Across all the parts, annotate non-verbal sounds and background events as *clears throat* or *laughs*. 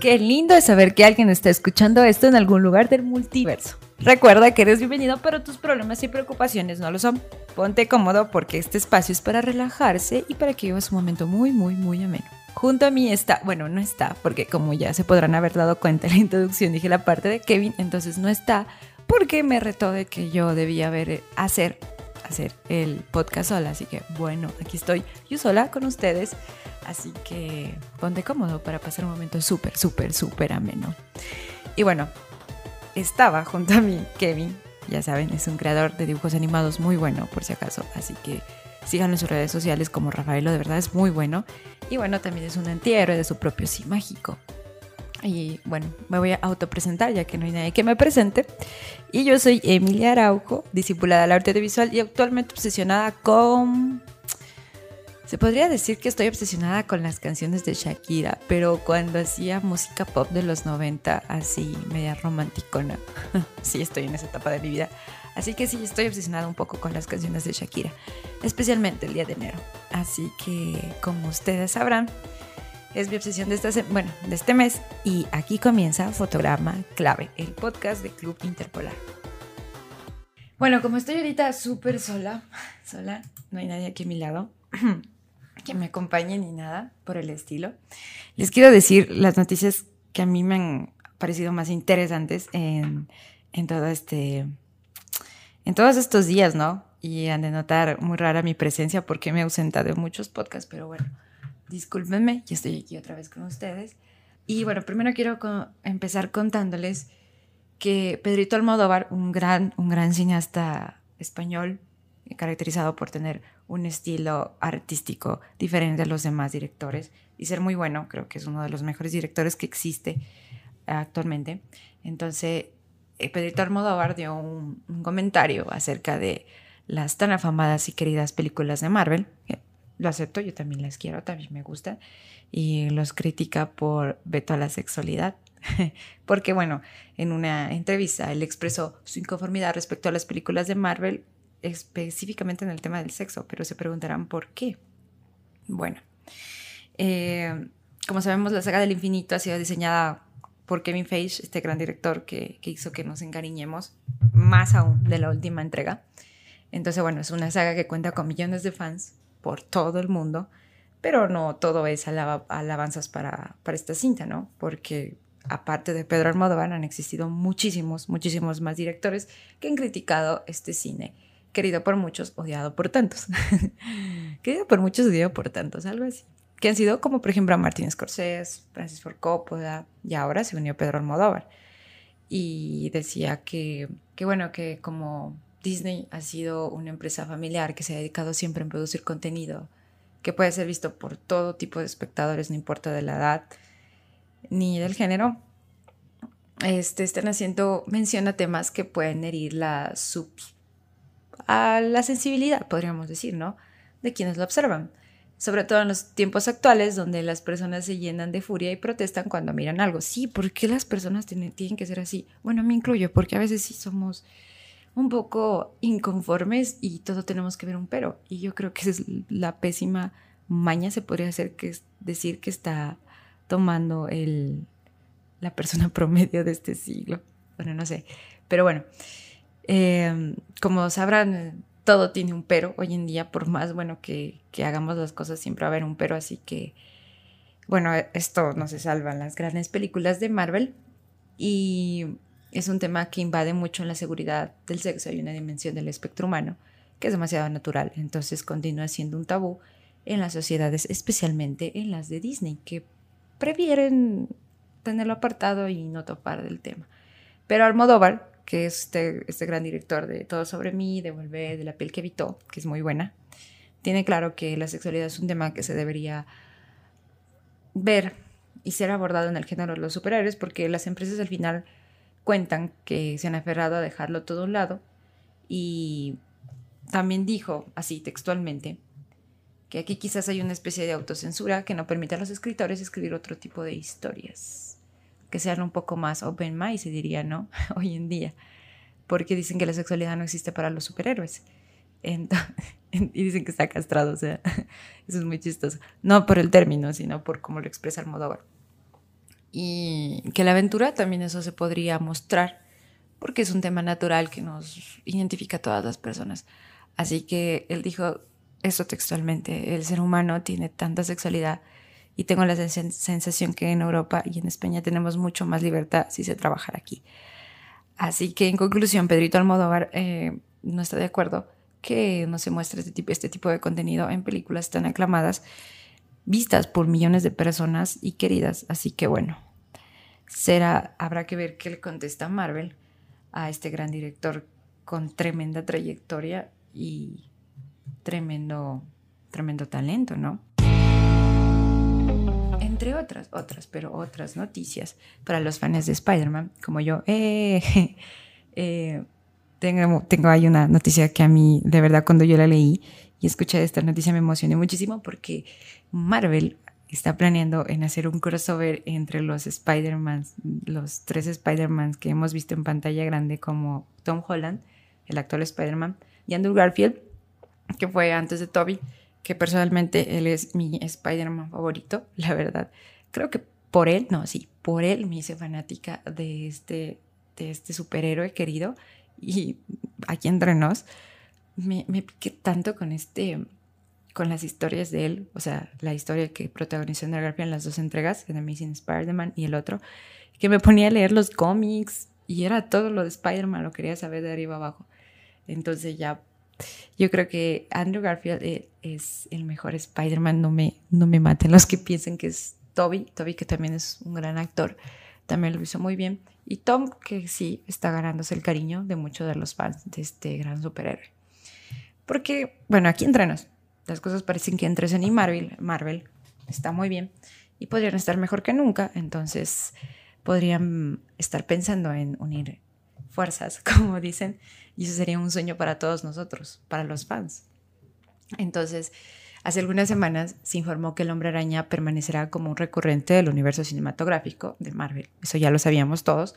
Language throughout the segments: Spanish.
Qué lindo es saber que alguien está escuchando esto en algún lugar del multiverso. Recuerda que eres bienvenido, pero tus problemas y preocupaciones no lo son. Ponte cómodo porque este espacio es para relajarse y para que vivas un momento muy, muy, muy ameno. Junto a mí está, bueno, no está, porque como ya se podrán haber dado cuenta en la introducción, dije la parte de Kevin, entonces no está, porque me retó de que yo debía haber, hacer, hacer el podcast sola. Así que bueno, aquí estoy yo sola con ustedes. Así que ponte cómodo para pasar un momento súper, súper, súper ameno. Y bueno, estaba junto a mí Kevin, ya saben, es un creador de dibujos animados muy bueno, por si acaso. Así que síganlo en sus redes sociales como Rafaelo, de verdad es muy bueno. Y bueno, también es un antihéroe de su propio sí mágico. Y bueno, me voy a autopresentar ya que no hay nadie que me presente. Y yo soy Emilia Araujo, discipulada del arte visual y actualmente obsesionada con se podría decir que estoy obsesionada con las canciones de Shakira, pero cuando hacía música pop de los 90, así media romanticona. *laughs* sí, estoy en esa etapa de mi vida. Así que sí, estoy obsesionada un poco con las canciones de Shakira, especialmente el día de enero. Así que, como ustedes sabrán, es mi obsesión de, esta bueno, de este mes y aquí comienza Fotograma Clave, el podcast de Club Interpolar. Bueno, como estoy ahorita súper sola, *laughs* sola, no hay nadie aquí a mi lado. *clears throat* que me acompañe ni nada por el estilo. Les quiero decir las noticias que a mí me han parecido más interesantes en, en todo este en todos estos días, ¿no? Y han de notar muy rara mi presencia porque me he ausentado de muchos podcasts, pero bueno, discúlpenme, ya estoy aquí otra vez con ustedes. Y bueno, primero quiero empezar contándoles que Pedrito Almodóvar, un gran, un gran cineasta español, caracterizado por tener un estilo artístico diferente a los demás directores y ser muy bueno, creo que es uno de los mejores directores que existe actualmente. Entonces, eh, Pedrito Almodóvar dio un, comentario acerca de las tan afamadas y queridas películas de Marvel. Lo acepto, yo también las quiero, también me gustan. Y los critica por veto a la sexualidad. *laughs* Porque, bueno, en una entrevista él expresó su inconformidad respecto a las películas de Marvel específicamente en el tema del sexo, pero se preguntarán por qué. Bueno, eh, como sabemos, la saga del infinito ha sido diseñada por Kevin Feige, este gran director que, hizo que nos encariñemos más aún de la última entrega. Entonces, bueno, es una saga que cuenta con millones de fans por todo el mundo, pero no todo es alabanzas para, para esta cinta, ¿no? Porque aparte de Pedro Almodóvar han existido muchísimos, muchísimos más directores que han criticado este cine querido por muchos, odiado por tantos. *laughs* querido por muchos, odiado por tantos, algo así. Que han sido como, por ejemplo, Martín Scorsese, Francis Ford Coppola, y ahora se unió Pedro Almodóvar. Y decía que, que, bueno, que como Disney ha sido una empresa familiar que se ha dedicado siempre a producir contenido que puede ser visto por todo tipo de espectadores, no importa de la edad ni del género, este, están haciendo mención a temas que pueden herir la sub a la sensibilidad, podríamos decir, ¿no? De quienes lo observan. Sobre todo en los tiempos actuales, donde las personas se llenan de furia y protestan cuando miran algo. Sí, ¿por qué las personas tienen, que ser así? Bueno, me incluyo, porque a veces sí somos un poco inconformes y todo tenemos que ver un pero. Y yo creo que esa es la pésima maña, se podría hacer, que es decir que está tomando el, la persona *laughs* promedio de este siglo. Bueno, no sé. Pero bueno, Em, como sabrán, todo tiene un pero hoy en día, por más bueno que, hagamos las cosas, siempre va a haber un pero, así que, bueno, esto no se salva en las grandes películas de Marvel y es un tema que invade mucho en la seguridad del sexo, hay una dimensión del espectro humano que es demasiado natural, entonces continúa siendo un tabú en las sociedades, especialmente en las de Disney, que prefieren tenerlo apartado y no topar del tema. Pero Almodóvar, que es este, este gran director de Todo sobre mí, de Volver, de La piel que evitó, que es muy buena, tiene claro que la sexualidad es un tema que se debería ver y ser abordado en el género de los superhéroes, porque las empresas al final cuentan que se han aferrado a dejarlo todo a un lado y también dijo, así textualmente, que aquí quizás hay una especie de autocensura que no permite a los escritores escribir otro tipo de historias que sean un poco más open mind, se diría, ¿no? *laughs* Hoy en día. Porque dicen que la sexualidad no existe para los superhéroes. *laughs* y dicen que está castrado, o sea, *laughs* eso es muy chistoso. No por el término, sino por cómo lo expresa Almodóvar. y que la aventura también eso se podría mostrar porque es un tema natural que nos identifica a todas las personas. Así que él dijo eso textualmente, el ser humano tiene tanta sexualidad y tengo la sensación que en Europa y en España tenemos mucho más libertad si se trabaja aquí. Así que en conclusión, Pedrito Almodóvar eh, no está de acuerdo que no se muestre este tipo, este tipo de contenido en películas tan aclamadas, vistas por millones de personas y queridas. Así que bueno, será, habrá que ver qué le contesta Marvel a este gran director con tremenda trayectoria y tremendo, tremendo talento, ¿no? Entre otras, otras, pero otras noticias para los fans de Spider-Man, como yo. *laughs* Eh, eh, tengo, tengo ahí una noticia que a mí, de verdad, cuando yo la leí y escuché esta noticia me emocioné muchísimo porque Marvel está planeando en hacer un crossover entre los Spider-Man, los tres Spider-Man que hemos visto en pantalla grande como Tom Holland, el actual Spider-Man, y Andrew Garfield, que fue antes de Toby, que personalmente él es mi Spider-Man favorito, la verdad. Creo que por él, no, sí, por él me hice fanática de este, de este superhéroe querido y aquí entre nos me, piqué tanto con este con las historias de él, o sea, la historia que protagonizó Andrew Garfield en las dos entregas, The Amazing Spider-Man y el otro, que me ponía a leer los cómics y era todo lo de Spider-Man, lo quería saber de arriba abajo. Entonces ya, yo creo que Andrew Garfield eh, es el mejor Spider-Man, no me, no me maten los que piensen que es Toby, Toby que también es un gran actor, también lo hizo muy bien, y Tom que sí está ganándose el cariño de muchos de los fans de este gran superhéroe. Porque, bueno, aquí entrenos las cosas parecen que entre Sony y Marvel, Marvel está muy bien y podrían estar mejor que nunca, entonces podrían estar pensando en unir fuerzas, *laughs* como dicen, y eso sería un sueño para todos nosotros, para los fans. Entonces, hace algunas semanas se informó que el hombre araña permanecerá como un recurrente del universo cinematográfico de Marvel, eso ya lo sabíamos todos,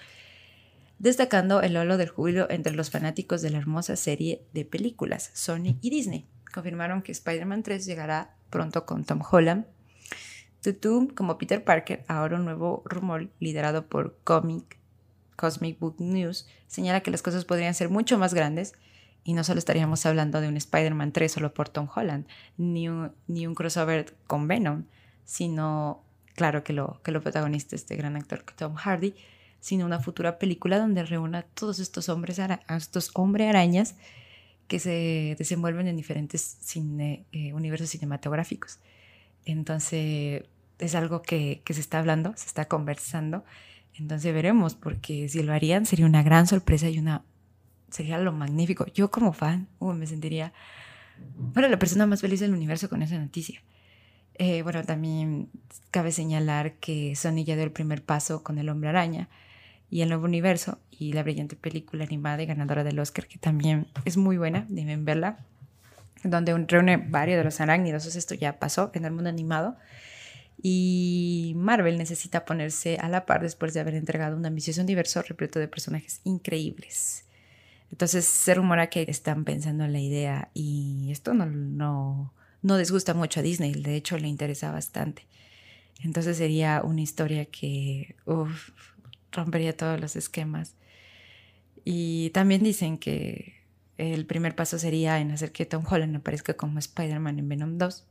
destacando el holo del júbilo entre los fanáticos de la hermosa serie de películas Sony y Disney confirmaron que Spider-Man 3 llegará pronto con Tom Holland. Tutu como Peter Parker, ahora un nuevo rumor liderado por Comic, Cosmic Book News, señala que las cosas podrían ser mucho más grandes y no solo estaríamos hablando de un Spider-Man 3 solo por Tom Holland, ni un, ni un crossover con Venom, sino, claro que lo, que lo protagonista este gran actor Tom Hardy, sino una futura película donde reúna a todos estos hombres, a estos hombre arañas que se desenvuelven en diferentes eh, universos cinematográficos. Entonces, es algo que, se está hablando, se está conversando. Entonces veremos, porque si lo harían sería una gran sorpresa y una sería lo magnífico. Yo como fan me sentiría, bueno, la persona más feliz del universo con esa noticia. Eh, bueno, también cabe señalar que Sony ya dio el primer paso con el hombre araña y el nuevo universo y la brillante película animada y ganadora del Oscar, que también es muy buena, deben verla, donde reúne varios de los arácnidos. Esto ya pasó en el mundo animado. Y Marvel necesita ponerse a la par después de haber entregado un ambicioso universo repleto de personajes increíbles. Entonces se rumora que están pensando en la idea y esto no, no, no disgusta mucho a Disney, de hecho le interesa bastante. Entonces sería una historia que rompería todos los esquemas. Y también dicen que el primer paso sería en hacer que Tom Holland aparezca como Spider-Man en Venom 2,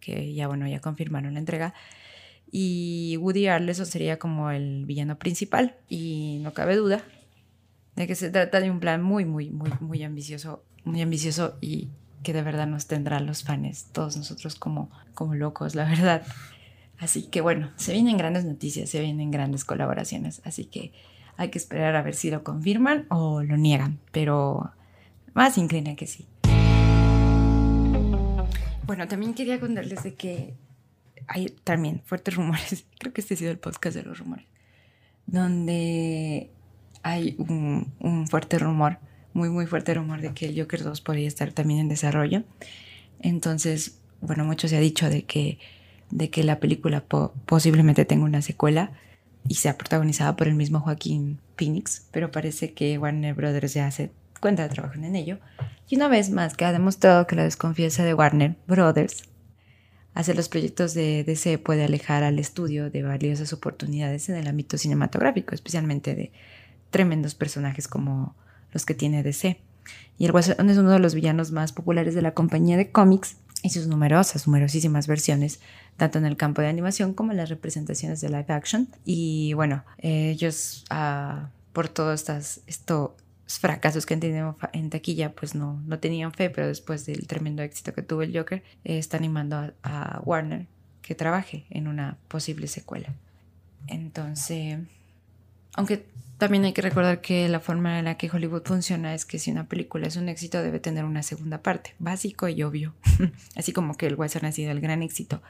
que ya bueno, ya confirmaron la entrega. Y Woody Harrelson sería como el villano principal. Y no cabe duda de que se trata de un plan muy, muy, muy, muy ambicioso, muy ambicioso y que de verdad nos tendrá los fans, todos nosotros como, como locos, la verdad. Así que bueno, se vienen grandes noticias, se vienen grandes colaboraciones, así que hay que esperar a ver si lo confirman o lo niegan, pero más inclina que sí. Bueno, también quería contarles de que hay también fuertes rumores, *laughs* creo que este ha sido el podcast de los rumores, donde hay un, fuerte rumor, muy muy fuerte rumor de que el Joker 2 podría estar también en desarrollo. Entonces, bueno, mucho se ha dicho de que de que la película posiblemente tenga una secuela y sea protagonizada por el mismo Joaquín Phoenix, pero parece que Warner Brothers ya hace cuenta de trabajo en ello. Y una vez más que ha demostrado que la desconfianza de Warner Brothers hacer los proyectos de DC puede alejar al estudio de valiosas oportunidades en el ámbito cinematográfico, especialmente de tremendos personajes como los que tiene DC. Y el Guasón es uno de los villanos más populares de la compañía de cómics y sus numerosas, numerosísimas versiones, tanto en el campo de animación como en las representaciones de live action. Y bueno, ellos, ah, por todos estas, estos fracasos que han tenido en taquilla, pues no, no tenían fe, pero después del tremendo éxito que tuvo el Joker, está animando a Warner que trabaje en una posible secuela. Entonces, aunque también hay que recordar que la forma en la que Hollywood funciona es que si una película es un éxito debe tener una segunda parte, básico y obvio. *laughs* Así como que el Western ha sido el gran éxito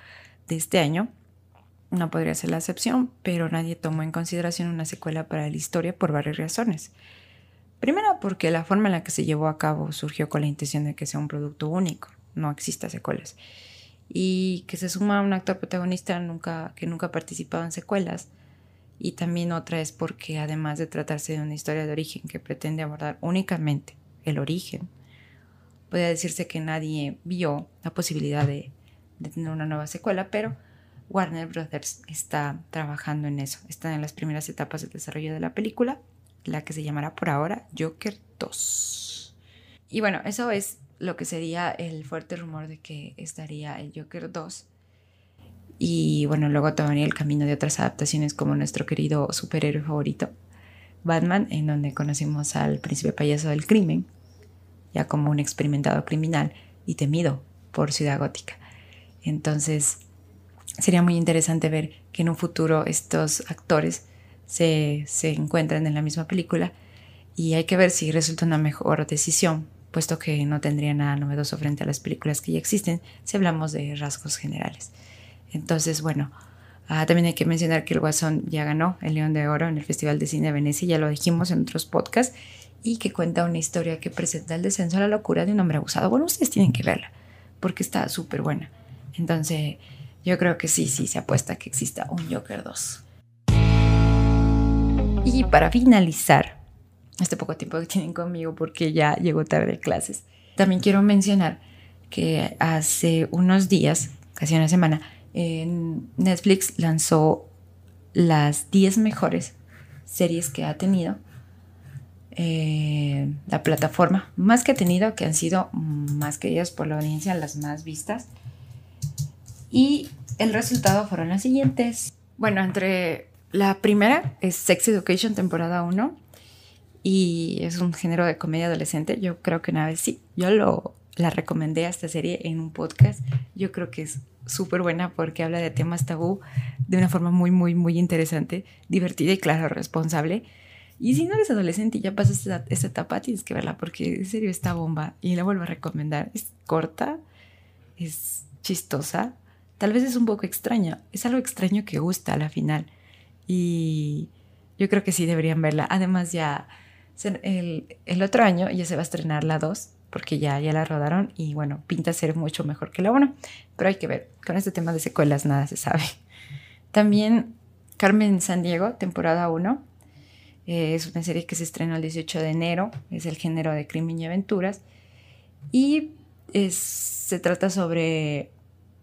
de este año, no podría ser la excepción, pero nadie tomó en consideración una secuela para la historia por varias razones. Primero porque la forma en la que se llevó a cabo surgió con la intención de que sea un producto único, no exista secuelas. Y que se suma a un actor protagonista que nunca ha participado en secuelas, y también otra es porque además de tratarse de una historia de origen que pretende abordar únicamente el origen, puede decirse que nadie vio la posibilidad de, tener una nueva secuela, pero Warner Brothers está trabajando en eso. Está en las primeras etapas de desarrollo de la película, la que se llamará por ahora Joker 2. Y bueno, eso es lo que sería el fuerte rumor de que estaría el Joker 2 y bueno, luego tomaría el camino de otras adaptaciones como nuestro querido superhéroe favorito, Batman, en donde conocimos al príncipe payaso del crimen, ya como un experimentado criminal y temido por Ciudad Gótica. Entonces, sería muy interesante ver que en un futuro estos actores se, se encuentran en la misma película y hay que ver si resulta una mejor decisión, puesto que no tendría nada novedoso frente a las películas que ya existen si hablamos de rasgos generales. Entonces, bueno, ah, también hay que mencionar que el Guasón ya ganó el León de Oro en el Festival de Cine de Venecia, ya lo dijimos en otros podcasts, y que cuenta una historia que presenta el descenso a la locura de un hombre abusado. Bueno, ustedes tienen que verla, porque está súper buena. Entonces, yo creo que sí, sí, se apuesta que exista un Joker 2. Y para finalizar, este poco tiempo que tienen conmigo porque ya llegó tarde a clases, también quiero mencionar que hace unos días, casi una semana, Netflix lanzó las 10 mejores series que ha tenido eh, la plataforma, más que ha tenido, que han sido más queridas por la audiencia, las más vistas. Y el resultado fueron las siguientes. Bueno, entre la primera es Sex Education temporada 1 y es un género de comedia adolescente. Yo creo que una vez sí, yo lo, la recomendé a esta serie en un podcast. Yo creo que es súper buena porque habla de temas tabú de una forma muy, muy, muy interesante, divertida y, claro, responsable. Y si no eres adolescente y ya pasas esta, etapa, tienes que verla porque en serio está bomba y la vuelvo a recomendar. Es corta, es chistosa, tal vez es un poco extraña, es algo extraño que gusta a la final. Y yo creo que sí deberían verla. Además ya el, el otro año ya se va a estrenar la 2 porque ya, ya la rodaron y bueno, pinta ser mucho mejor que la 1, pero hay que ver, con este tema de secuelas nada se sabe. También Carmen San Diego, temporada 1, eh, es una serie que se estrenó el 18 de enero, es el género de crimen y aventuras y se trata sobre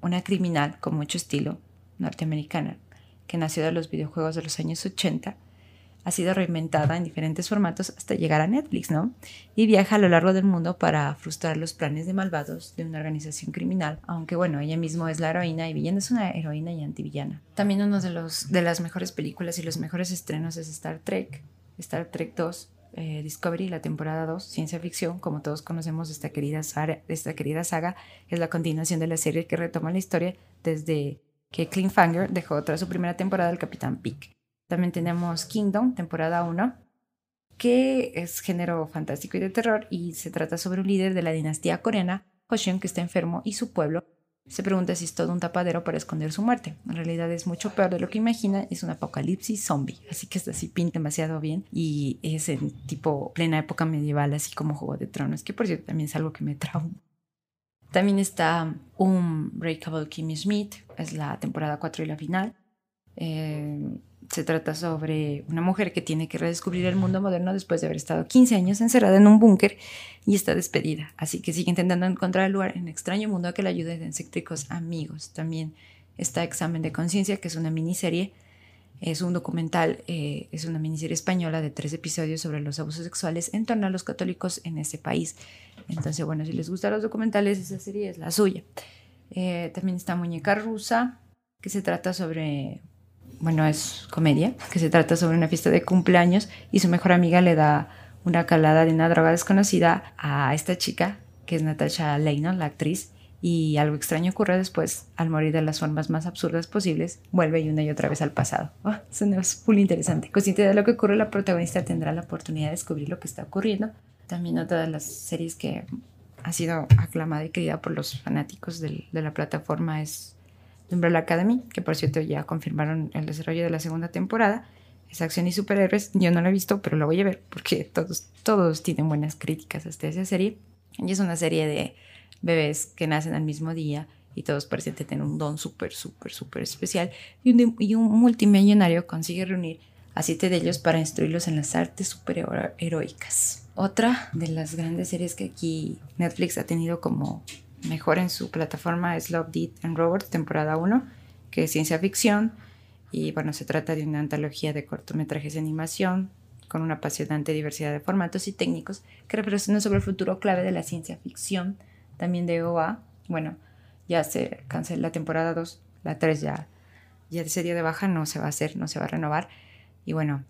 una criminal con mucho estilo norteamericana que nació de los videojuegos de los años 80 ha sido reinventada en diferentes formatos hasta llegar a Netflix, ¿no? Y viaja a lo largo del mundo para frustrar los planes de malvados de una organización criminal, aunque bueno, ella misma es la heroína y villana es una heroína y antivillana. También uno de, de las mejores películas y los mejores estrenos es Star Trek, Star Trek 2, eh, Discovery, la temporada 2, ciencia ficción, como todos conocemos esta querida, esta querida saga, es la continuación de la serie que retoma la historia desde que Cliffhanger dejó tras su primera temporada el Capitán Peak. También tenemos Kingdom, temporada 1, que es género fantástico y de terror y se trata sobre un líder de la dinastía coreana, Joseon, que está enfermo y su pueblo se pregunta si es todo un tapadero para esconder su muerte. En realidad es mucho peor de lo que imagina, es un apocalipsis zombie, así que está así pinta demasiado bien y es en tipo plena época medieval, así como Juego de Tronos, que por cierto también es algo que me trauma. También está un Breakable Kimmy Schmidt, es la temporada 4 y la final Eh, se trata sobre una mujer que tiene que redescubrir el mundo moderno después de haber estado 15 años encerrada en un búnker y está despedida. Así que sigue intentando encontrar el lugar en extraño mundo a que le ayuden excéntricos amigos. También está Examen de Conciencia, que es una miniserie. Es un documental, eh, es una miniserie española de tres episodios sobre los abusos sexuales en torno a los católicos en ese país. Entonces, bueno, si les gustan los documentales, esa serie es la suya. Eh, también está Muñeca Rusa, que se trata sobre bueno, es comedia, que se trata sobre una fiesta de cumpleaños y su mejor amiga le da una calada de una droga desconocida a esta chica, que es Natasha Leynon, la actriz, y algo extraño ocurre después, al morir de las formas más absurdas posibles, vuelve y una y otra vez al pasado. Oh, eso es full interesante. Consciente de lo que ocurre, la protagonista tendrá la oportunidad de descubrir lo que está ocurriendo. También otra de las series que ha sido aclamada y querida por los fanáticos de la plataforma es Umbrella Academy, que por cierto ya confirmaron el desarrollo de la segunda temporada. Es acción y superhéroes. Yo no la he visto, pero la voy a ver porque todos, todos tienen buenas críticas hasta esa serie. Y es una serie de bebés que nacen al mismo día y todos parecen tener un don súper, súper, súper especial. Y un, multimillonario consigue reunir a siete de ellos para instruirlos en las artes superheroicas. Otra de las grandes series que aquí Netflix ha tenido como mejor en su plataforma es Love, Deed and Robots, temporada 1, que es ciencia ficción. Y bueno, se trata de una antología de cortometrajes de animación con una apasionante diversidad de formatos y técnicos que representan sobre el futuro clave de la ciencia ficción, también de OA. Bueno, ya se canceló la temporada 2, la 3 ya, ya ese de baja, no se va a hacer, no se va a renovar. Y bueno,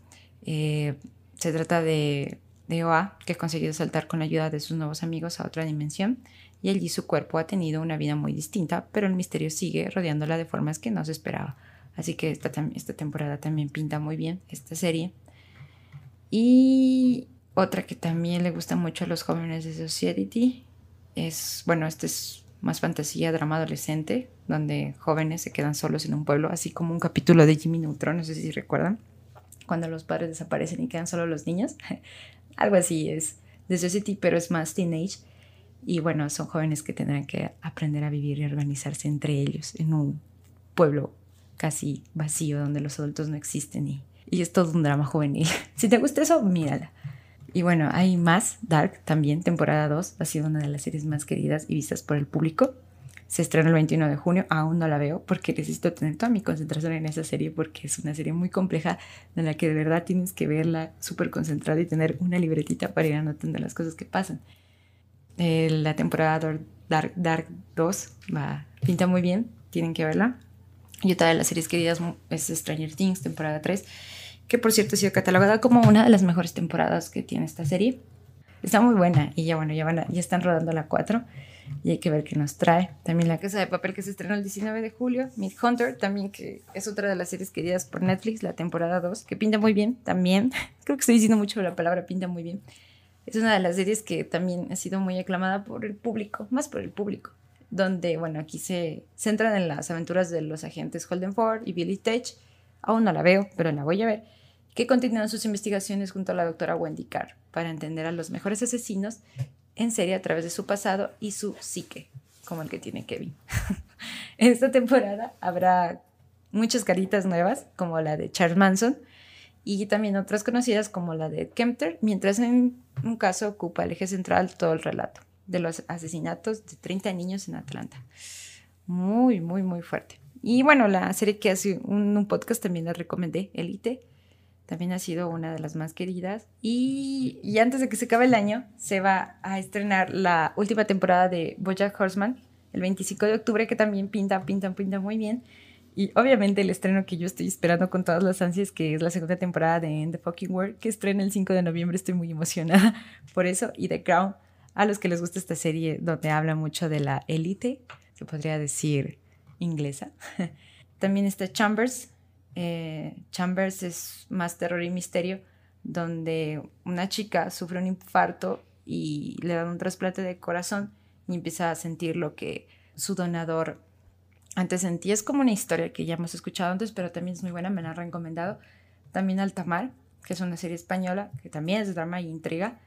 eh, se trata de, de OA que ha conseguido saltar con la ayuda de sus nuevos amigos a otra dimensión y allí su cuerpo ha tenido una vida muy distinta, pero el misterio sigue rodeándola de formas que no se esperaba. Así que esta, esta temporada también pinta muy bien esta serie. Y otra que también le gusta mucho a los jóvenes de Society es, bueno, este es más fantasía, drama adolescente, donde jóvenes se quedan solos en un pueblo, así como un capítulo de Jimmy Neutron, no sé si recuerdan, cuando los padres desaparecen y quedan solo los niños. *laughs* Algo así es de Society, pero es más teenage y bueno, son jóvenes que tendrán que aprender a vivir y organizarse entre ellos en un pueblo casi vacío donde los adultos no existen y, y es todo un drama juvenil. *laughs* si te gusta eso, mírala. Y bueno, hay más, Dark también, temporada 2, ha sido una de las series más queridas y vistas por el público. Se estrena el 21 de junio, aún no la veo porque necesito tener toda mi concentración en esa serie porque es una serie muy compleja en la que de verdad tienes que verla súper concentrada y tener una libretita para ir anotando las cosas que pasan. Eh, la temporada Dark, Dark 2 va, pinta muy bien, tienen que verla. Y otra de las series queridas es Stranger Things, temporada 3, que por cierto ha sido catalogada como una de las mejores temporadas que tiene esta serie. Está muy buena y ya bueno, ya, van ya están rodando la 4 y hay que ver qué nos trae. También La Casa de Papel que se estrenó el 19 de julio, Mid Hunter también que es otra de las series queridas por Netflix, la temporada 2, que pinta muy bien también. *laughs* Creo que estoy diciendo mucho la palabra pinta muy bien. Es una de las series que también ha sido muy aclamada por el público, más por el público, donde, bueno, aquí se centran en las aventuras de los agentes Holden Ford y Billy Tate. Aún no la veo, pero la voy a ver. Que continúan sus investigaciones junto a la doctora Wendy Carr para entender a los mejores asesinos en serie a través de su pasado y su psique, como el que tiene Kevin. en *laughs* esta temporada habrá muchas caritas nuevas, como la de Charles Manson, y también otras conocidas como la de Kempter, mientras en un caso ocupa el eje central todo el relato de los asesinatos de 30 niños en Atlanta. Muy, muy, muy fuerte. Y bueno, la serie que hace un, podcast también la recomendé, Elite, también ha sido una de las más queridas. Y, y, antes de que se acabe el año, se va a estrenar la última temporada de Bojack Horseman, el 25 de octubre, que también pinta, pinta, pinta muy bien. Y obviamente el estreno que yo estoy esperando con todas las ansias, que es la segunda temporada de End the Fucking World, que estrena el 5 de noviembre, estoy muy emocionada *laughs* por eso. Y The Crown, a los que les gusta esta serie donde habla mucho de la élite, se podría decir inglesa. *laughs* También está Chambers. Eh, Chambers es más terror y misterio, donde una chica sufre un infarto y le dan un trasplante de corazón y empieza a sentir lo que su donador antes sentí, es como una historia que ya hemos escuchado antes, pero también es muy buena, me la han recomendado. También Altamar, que es una serie española, que también es drama y intriga.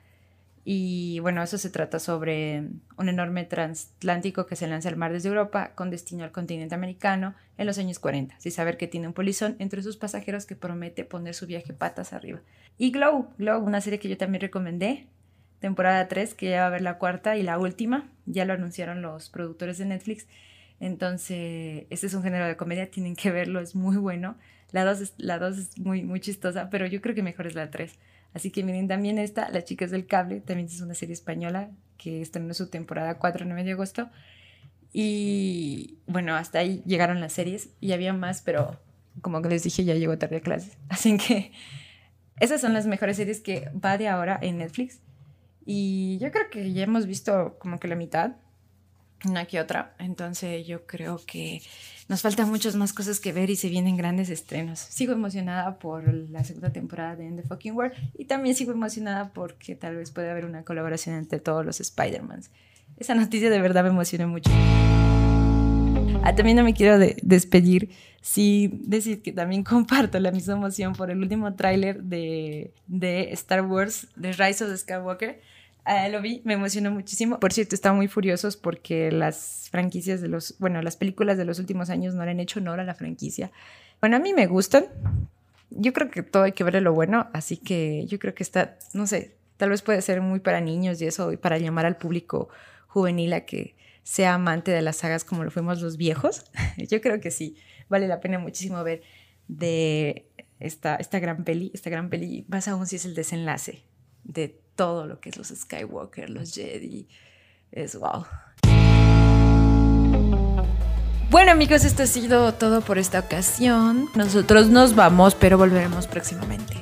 Y bueno, eso se trata sobre un enorme transatlántico que se lanza al mar desde Europa con destino al continente americano en los años 40, sin saber que tiene un polizón entre sus pasajeros que promete poner su viaje patas arriba. Y Glow, Glow, una serie que yo también recomendé, temporada 3, que ya va a ver la cuarta y la última, ya lo anunciaron los productores de Netflix. Entonces, este es un género de comedia, tienen que verlo, es muy bueno. La 2 es, la dos es muy, muy chistosa, pero yo creo que mejor es la 3. Así que miren también esta, Las chicas del cable, también es una serie española que estrenó su temporada 4 el 9 de agosto. Y bueno, hasta ahí llegaron las series y había más, pero como les dije, ya llegó tarde a clases. *laughs* Así que esas son las mejores series que va de ahora en Netflix. Y yo creo que ya hemos visto como que la mitad una que otra. Entonces yo creo que nos faltan muchas más cosas que ver y se vienen grandes estrenos. Sigo emocionada por la segunda temporada de End the Fucking World y también sigo emocionada porque tal vez puede haber una colaboración entre todos los Spider-Mans. Esa noticia de verdad me emociona mucho. Ah, también no me quiero despedir sin decir que también *laughs* comparto la misma emoción por el último tráiler de, de Star Wars, The Rise of Skywalker Ah, lo vi, me emocionó muchísimo. Por cierto, estaba muy furiosos porque las franquicias de los, bueno, las películas de los últimos años no le han hecho honor a la franquicia. Bueno, a mí me gustan. Yo creo que todo hay que verle lo bueno, así que yo creo que está, no sé, tal vez puede ser muy para niños y eso, y para llamar al público juvenil a que sea amante de las sagas como lo fuimos los viejos. *laughs* yo creo que sí, vale la pena muchísimo ver de esta, esta gran peli, esta gran peli, más aún si es el desenlace de todo lo que es los Skywalker, los Jedi. Es wow. Bueno amigos, esto ha sido todo por esta ocasión. Nosotros nos vamos, pero volveremos próximamente.